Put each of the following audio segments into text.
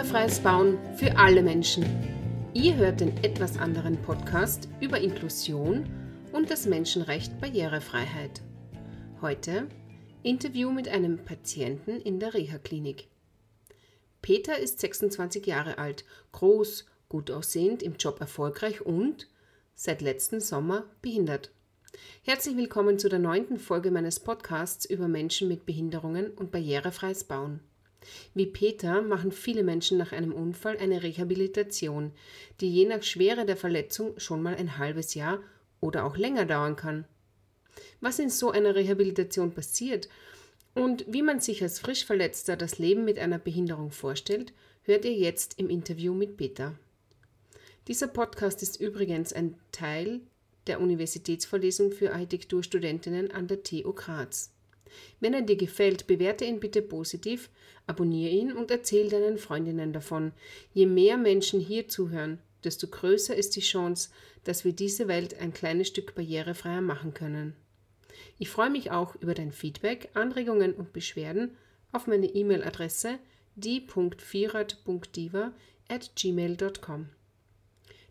Barrierefreies Bauen für alle Menschen. Ihr hört den etwas anderen Podcast über Inklusion und das Menschenrecht Barrierefreiheit. Heute Interview mit einem Patienten in der Reha-Klinik. Peter ist 26 Jahre alt, groß, gut aussehend, im Job erfolgreich und seit letzten Sommer behindert. Herzlich willkommen zu der neunten Folge meines Podcasts über Menschen mit Behinderungen und barrierefreies Bauen. Wie Peter machen viele Menschen nach einem Unfall eine Rehabilitation, die je nach Schwere der Verletzung schon mal ein halbes Jahr oder auch länger dauern kann. Was in so einer Rehabilitation passiert und wie man sich als Frischverletzter das Leben mit einer Behinderung vorstellt, hört ihr jetzt im Interview mit Peter. Dieser Podcast ist übrigens ein Teil der Universitätsvorlesung für Architekturstudentinnen an der TU Graz. Wenn er dir gefällt, bewerte ihn bitte positiv, abonniere ihn und erzähl deinen Freundinnen davon. Je mehr Menschen hier zuhören, desto größer ist die Chance, dass wir diese Welt ein kleines Stück barrierefreier machen können. Ich freue mich auch über dein Feedback, Anregungen und Beschwerden auf meine E-Mail-Adresse die.vierat.diva at gmail.com.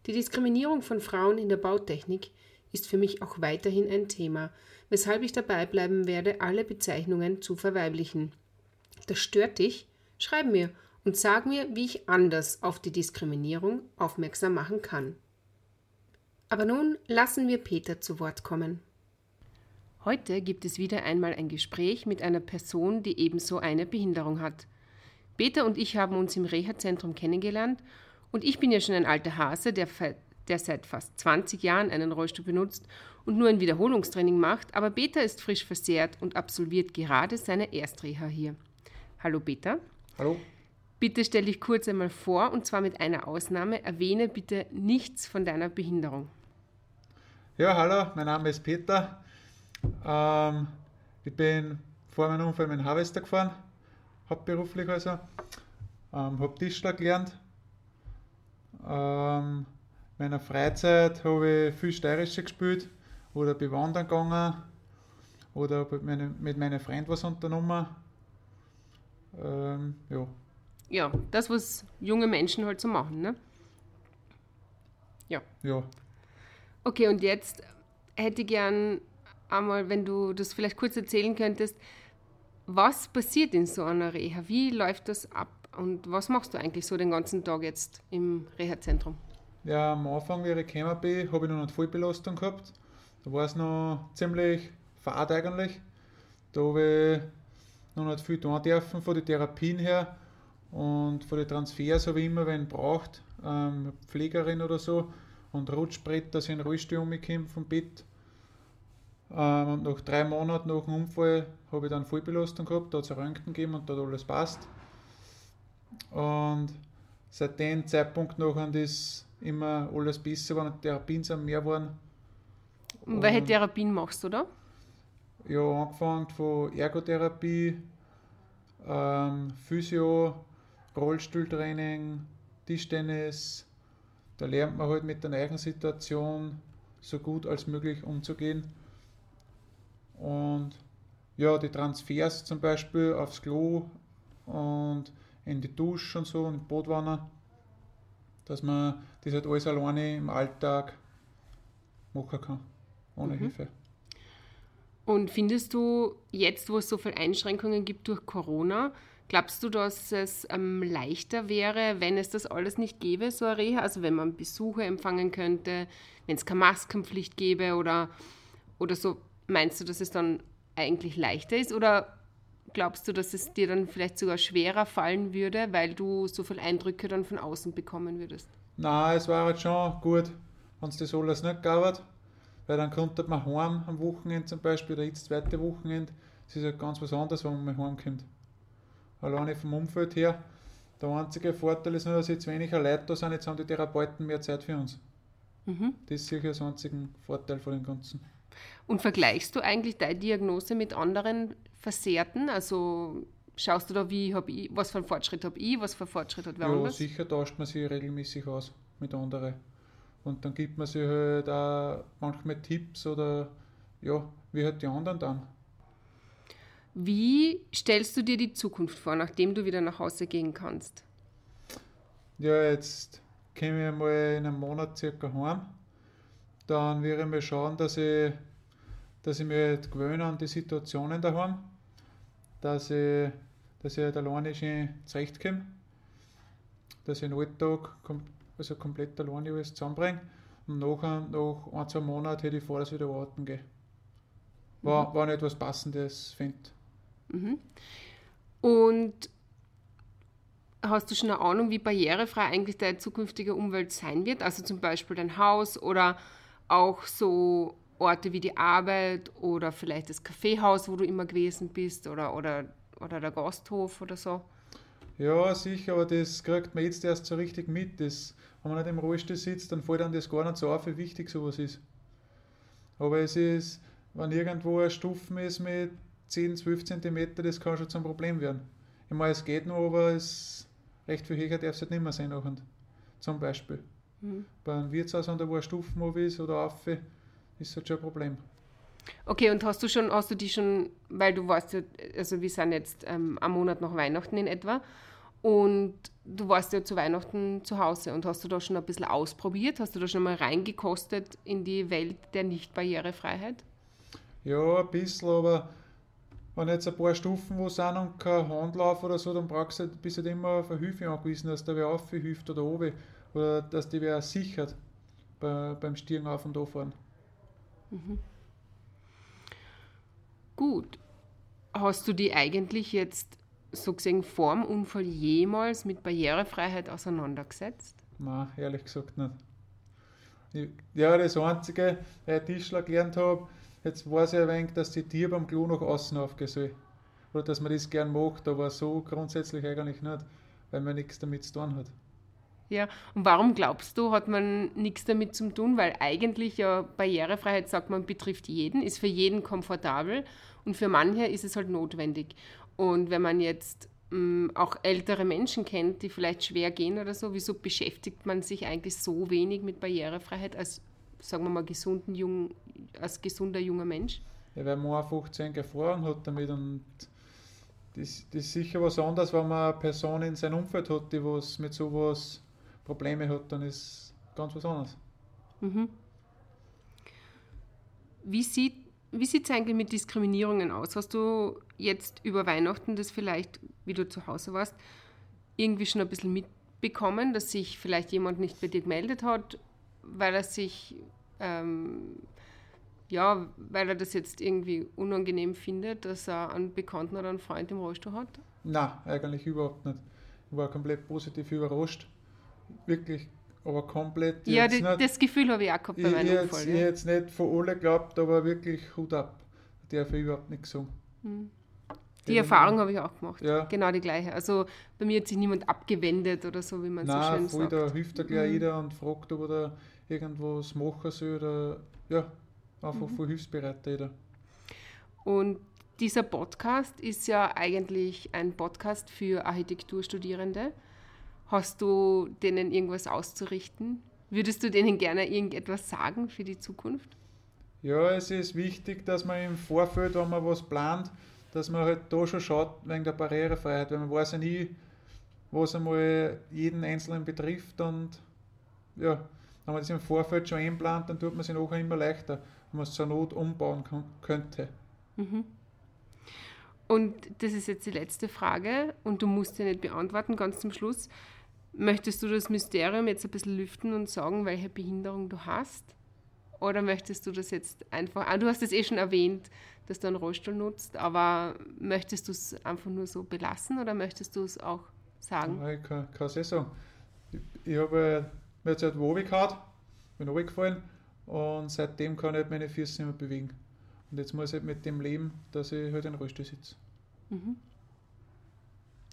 Die Diskriminierung von Frauen in der Bautechnik ist für mich auch weiterhin ein Thema, weshalb ich dabei bleiben werde, alle Bezeichnungen zu verweiblichen. Das stört dich? Schreib mir und sag mir, wie ich anders auf die Diskriminierung aufmerksam machen kann. Aber nun lassen wir Peter zu Wort kommen. Heute gibt es wieder einmal ein Gespräch mit einer Person, die ebenso eine Behinderung hat. Peter und ich haben uns im Reha-Zentrum kennengelernt und ich bin ja schon ein alter Hase, der der seit fast 20 Jahren einen Rollstuhl benutzt und nur ein Wiederholungstraining macht, aber Peter ist frisch versehrt und absolviert gerade seine Erstreha hier. Hallo Peter. Hallo. Bitte stell dich kurz einmal vor und zwar mit einer Ausnahme. Erwähne bitte nichts von deiner Behinderung. Ja, hallo, mein Name ist Peter. Ähm, ich bin vor meinem Unfall mit dem Harvester gefahren, hauptberuflich also. Ähm, habe Tischler gelernt. Ähm, meiner Freizeit habe ich viel Steirische gespielt oder bewandern gegangen oder mit, meine, mit meinen Freunden was unternommen. Ähm, ja. Ja, das, was junge Menschen halt so machen, ne? Ja. Ja. Okay, und jetzt hätte ich gern einmal, wenn du das vielleicht kurz erzählen könntest, was passiert in so einer Reha? Wie läuft das ab? Und was machst du eigentlich so den ganzen Tag jetzt im Reha-Zentrum? Ja, am Anfang, wie ich gekommen bin, habe ich noch nicht Vollbelastung gehabt. Da war es noch ziemlich fad eigentlich. Da habe ich noch nicht viel tun dürfen von den Therapien her. Und von den Transfers habe ich immer wenn braucht, ähm, Pflegerin oder so und Rutschbrett, in den Rollstuhl umkomme vom Bett. Ähm, und nach drei Monaten nach dem Unfall habe ich dann Vollbelastung gehabt, da hat es Röntgen gegeben und da hat alles passt. Und seit dem Zeitpunkt noch an das immer alles besser geworden, die Therapien sind mehr geworden. Und welche Therapien machst du da? Ja, angefangen von Ergotherapie, ähm, Physio, Rollstuhltraining, Tischtennis. Da lernt man halt mit der neuen Situation so gut als möglich umzugehen. Und ja, die Transfers zum Beispiel aufs Klo und in die Dusche und so und in die Badwanne dass man das halt alles alleine im Alltag machen kann, ohne mhm. Hilfe. Und findest du jetzt, wo es so viele Einschränkungen gibt durch Corona, glaubst du, dass es ähm, leichter wäre, wenn es das alles nicht gäbe, so eine Reha? Also wenn man Besuche empfangen könnte, wenn es keine Maskenpflicht gäbe oder, oder so, meinst du, dass es dann eigentlich leichter ist? Oder glaubst du, dass es dir dann vielleicht sogar schwerer fallen würde, weil du so viele Eindrücke dann von außen bekommen würdest? Nein, es war halt schon gut, wenn es das alles nicht gab, weil dann konnte man heim am Wochenende zum Beispiel, oder jetzt das zweite Wochenende, es ist halt ganz was anderes, wenn man heimkommt. Alleine vom Umfeld her. Der einzige Vorteil ist nur, dass jetzt weniger Leute da sind, jetzt haben die Therapeuten mehr Zeit für uns. Mhm. Das ist sicher der einzige Vorteil von dem Ganzen. Und vergleichst du eigentlich deine Diagnose mit anderen Versehrten? Also schaust du da, wie hab ich, was für einen Fortschritt habe ich, was für einen Fortschritt hat wer ja, anders? sicher tauscht man sich regelmäßig aus mit anderen. Und dann gibt man sich halt auch manchmal Tipps oder ja, wie halt die anderen dann. Wie stellst du dir die Zukunft vor, nachdem du wieder nach Hause gehen kannst? ja, jetzt komme ich mal in einem Monat circa heim. Dann werde ich mal schauen, dass ich, dass ich mich halt gewöhne an die Situationen daheim. Dass ich, dass ich halt alleine schön zurechtkomme. Dass ich den Alltag kom also komplett alleine alles zusammenbringe. Und nachher, nach ein, zwei Monaten hätte ich vor, dass ich wieder arbeiten gehe. War, mhm. war nicht was Passendes finde. Mhm. Und hast du schon eine Ahnung, wie barrierefrei eigentlich deine zukünftige Umwelt sein wird? Also zum Beispiel dein Haus oder auch so Orte wie die Arbeit oder vielleicht das Kaffeehaus, wo du immer gewesen bist oder, oder, oder der Gasthof oder so? Ja, sicher, aber das kriegt man jetzt erst so richtig mit. Das, wenn man nicht im Rollstuhl sitzt, dann fällt dann das gar nicht so auf, wie wichtig sowas ist. Aber es ist, wenn irgendwo ein Stufen ist mit 10, 12 cm, das kann schon zum Problem werden. Ich meine, es geht noch, aber es recht viel höher darf es halt nicht mehr sein. Zum Beispiel. Mhm. Bei einem Wirtshaus, wenn da wo ein Stufen ist oder auf, ist das halt schon ein Problem. Okay, und hast du schon, hast du die schon, weil du weißt ja, also wir sind jetzt ähm, am Monat nach Weihnachten in etwa und du warst ja zu Weihnachten zu Hause und hast du da schon ein bisschen ausprobiert? Hast du da schon mal reingekostet in die Welt der Nicht-Barrierefreiheit? Ja, ein bisschen, aber wenn jetzt ein paar Stufen wo sind und kein Handlauf oder so, dann brauchst du halt, bist du halt immer auf eine Hilfe angewiesen, dass da wer aufhilft oder oben oder dass die wer sichert bei, beim Stiegen auf und fahren. Mhm. Gut. Hast du die eigentlich jetzt so gesehen vor dem Unfall jemals mit Barrierefreiheit auseinandergesetzt? Nein, ehrlich gesagt nicht. Ja, das Einzige, was ich Tischler gelernt habe, jetzt weiß ich ein wenig, dass die Tiere beim Klo nach außen aufgehen soll. Oder dass man das gern macht, aber so grundsätzlich eigentlich nicht, weil man nichts damit zu tun hat. Ja, und warum glaubst du, hat man nichts damit zu tun? Weil eigentlich ja Barrierefreiheit, sagt man, betrifft jeden, ist für jeden komfortabel und für manche ist es halt notwendig. Und wenn man jetzt mh, mm, auch ältere Menschen kennt, die vielleicht schwer gehen oder so, wieso beschäftigt man sich eigentlich so wenig mit Barrierefreiheit als, sagen wir mal, gesunden, jung, als gesunder junger Mensch? Ja, weil man 15 Erfahrung hat damit und das, das ist sicher was anderes, wenn man eine Person in seinem Umfeld hat, die was mit sowas Probleme hat, dann ist ganz was anderes. Mhm. Wie sieht wie sieht es eigentlich mit Diskriminierungen aus? Hast du jetzt über Weihnachten das vielleicht, wie du zu Hause warst, irgendwie schon ein bisschen mitbekommen, dass sich vielleicht jemand nicht bei dir gemeldet hat, weil er sich ähm, ja, weil er das jetzt irgendwie unangenehm findet, dass er einen Bekannten oder einen Freund im Rollstuhl hat? Nein, eigentlich überhaupt nicht. Ich war komplett positiv überrascht. Wirklich, aber komplett. Ja, die, nicht, das Gefühl habe ich auch gehabt bei meinem ich Unfall. Ich ja. hätte es nicht von alle geglaubt, aber wirklich Hut ab. Der darf ich überhaupt nicht sagen. Hm. Die Erfahrung habe ich auch gemacht. Ja. Genau die gleiche. Also bei mir hat sich niemand abgewendet oder so, wie man Nein, so schön voll, sagt. da hilft da gleich mhm. jeder und fragt, ob er da irgendwas machen soll oder ja, Einfach mhm. voll hilfsbereit jeder. Und dieser Podcast ist ja eigentlich ein Podcast für Architekturstudierende. Hast du denen irgendwas auszurichten? Würdest du denen gerne irgendetwas sagen für die Zukunft? Ja, es ist wichtig, dass man im Vorfeld, wenn man was plant, dass man halt da schon schaut wegen der Barrierefreiheit, weil man weiß ja nie, was einmal jeden Einzelnen betrifft und ja, wenn man das im Vorfeld schon einplant, dann tut man sich nachher immer leichter man es zur Not umbauen könnte. Mhm. Und das ist jetzt die letzte Frage und du musst sie nicht beantworten, ganz zum Schluss. Möchtest du das Mysterium jetzt ein bisschen lüften und sagen, welche Behinderung du hast? Oder möchtest du das jetzt einfach, ah, du hast es eh schon erwähnt, dass du einen Rollstuhl nutzt, aber möchtest du es einfach nur so belassen oder möchtest du es auch sagen? Ja, ich kann, es eh sagen. Ich, ich habe mir jetzt halt Wobi gehabt, bin runtergefallen und seitdem kann ich halt meine Füße nicht mehr bewegen. Und jetzt muss ich halt mit dem leben, dass ich halt in den Rollstuhl sitze. Mhm.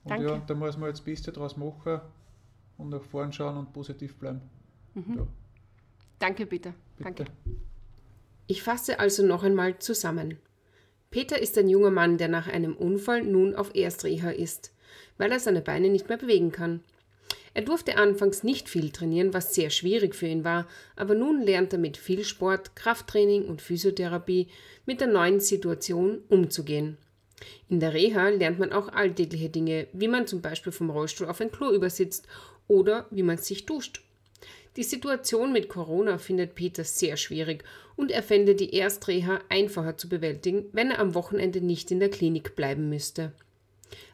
Und Danke. ja, da muss man jetzt das Beste draus machen und nach vorn schauen und positiv bleiben. Mhm. Ja. Danke, Peter. Bitte. Danke. Ich fasse also noch einmal zusammen. Peter ist ein junger Mann, der nach einem Unfall nun auf Erstreha ist, weil er seine Beine nicht mehr bewegen kann. Er durfte anfangs nicht viel trainieren, was sehr schwierig für ihn war, aber nun lernt er mit viel Sport, Krafttraining und Physiotherapie mit der neuen Situation umzugehen. In der Reha lernt man auch alltägliche Dinge, wie man zum Beispiel vom Rollstuhl auf ein Klo übersitzt oder wie man sich duscht. Die Situation mit Corona findet Peter sehr schwierig und er fände die Erstreha einfacher zu bewältigen, wenn er am Wochenende nicht in der Klinik bleiben müsste.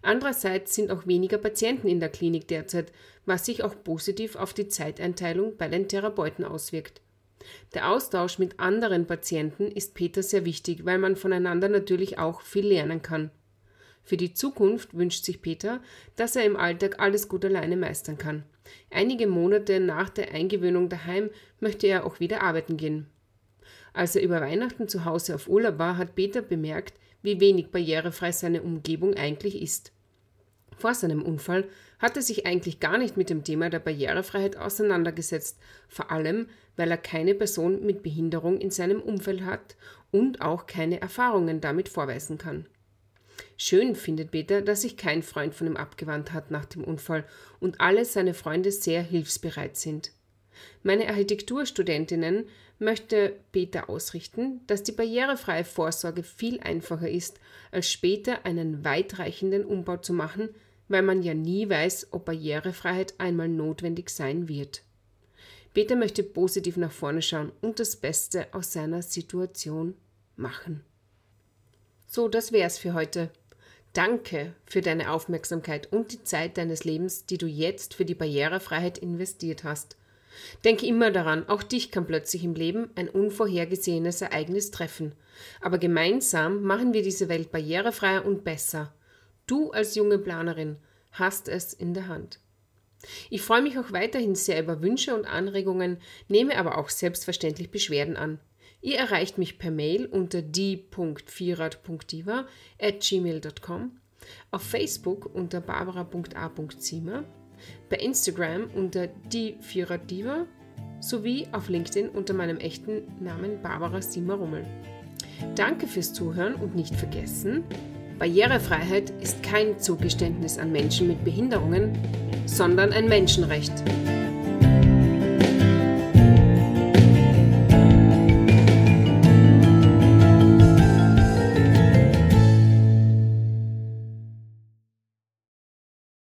Andererseits sind auch weniger Patienten in der Klinik derzeit, was sich auch positiv auf die Zeiteinteilung bei den Therapeuten auswirkt. Der Austausch mit anderen Patienten ist Peter sehr wichtig, weil man voneinander natürlich auch viel lernen kann. Für die Zukunft wünscht sich Peter, dass er im Alltag alles gut alleine meistern kann. Einige Monate nach der Eingewöhnung daheim möchte er auch wieder arbeiten gehen. Als er über Weihnachten zu Hause auf Urlaub war, hat Peter bemerkt, wie wenig barrierefrei seine Umgebung eigentlich ist. Vor seinem Unfall hat er sich eigentlich gar nicht mit dem Thema der Barrierefreiheit auseinandergesetzt, vor allem weil er keine Person mit Behinderung in seinem Umfeld hat und auch keine Erfahrungen damit vorweisen kann. Schön findet Peter, dass sich kein Freund von ihm abgewandt hat nach dem Unfall und alle seine Freunde sehr hilfsbereit sind. Meine Architekturstudentinnen möchte Peter ausrichten, dass die barrierefreie Vorsorge viel einfacher ist, als später einen weitreichenden Umbau zu machen, weil man ja nie weiß, ob Barrierefreiheit einmal notwendig sein wird. Peter möchte positiv nach vorne schauen und das Beste aus seiner Situation machen. So, das wär's für heute. Danke für deine Aufmerksamkeit und die Zeit deines Lebens, die du jetzt für die Barrierefreiheit investiert hast. Denke immer daran, auch dich kann plötzlich im Leben ein unvorhergesehenes Ereignis treffen. Aber gemeinsam machen wir diese Welt barrierefreier und besser. Du als junge Planerin hast es in der Hand. Ich freue mich auch weiterhin sehr über Wünsche und Anregungen, nehme aber auch selbstverständlich Beschwerden an. Ihr erreicht mich per Mail unter die.vierrad.diva at gmail.com, auf Facebook unter barbara.a.ziemer, bei Instagram unter die Diva sowie auf LinkedIn unter meinem echten Namen Barbara Siemer Rummel. Danke fürs Zuhören und nicht vergessen, Barrierefreiheit ist kein Zugeständnis an Menschen mit Behinderungen, sondern ein Menschenrecht.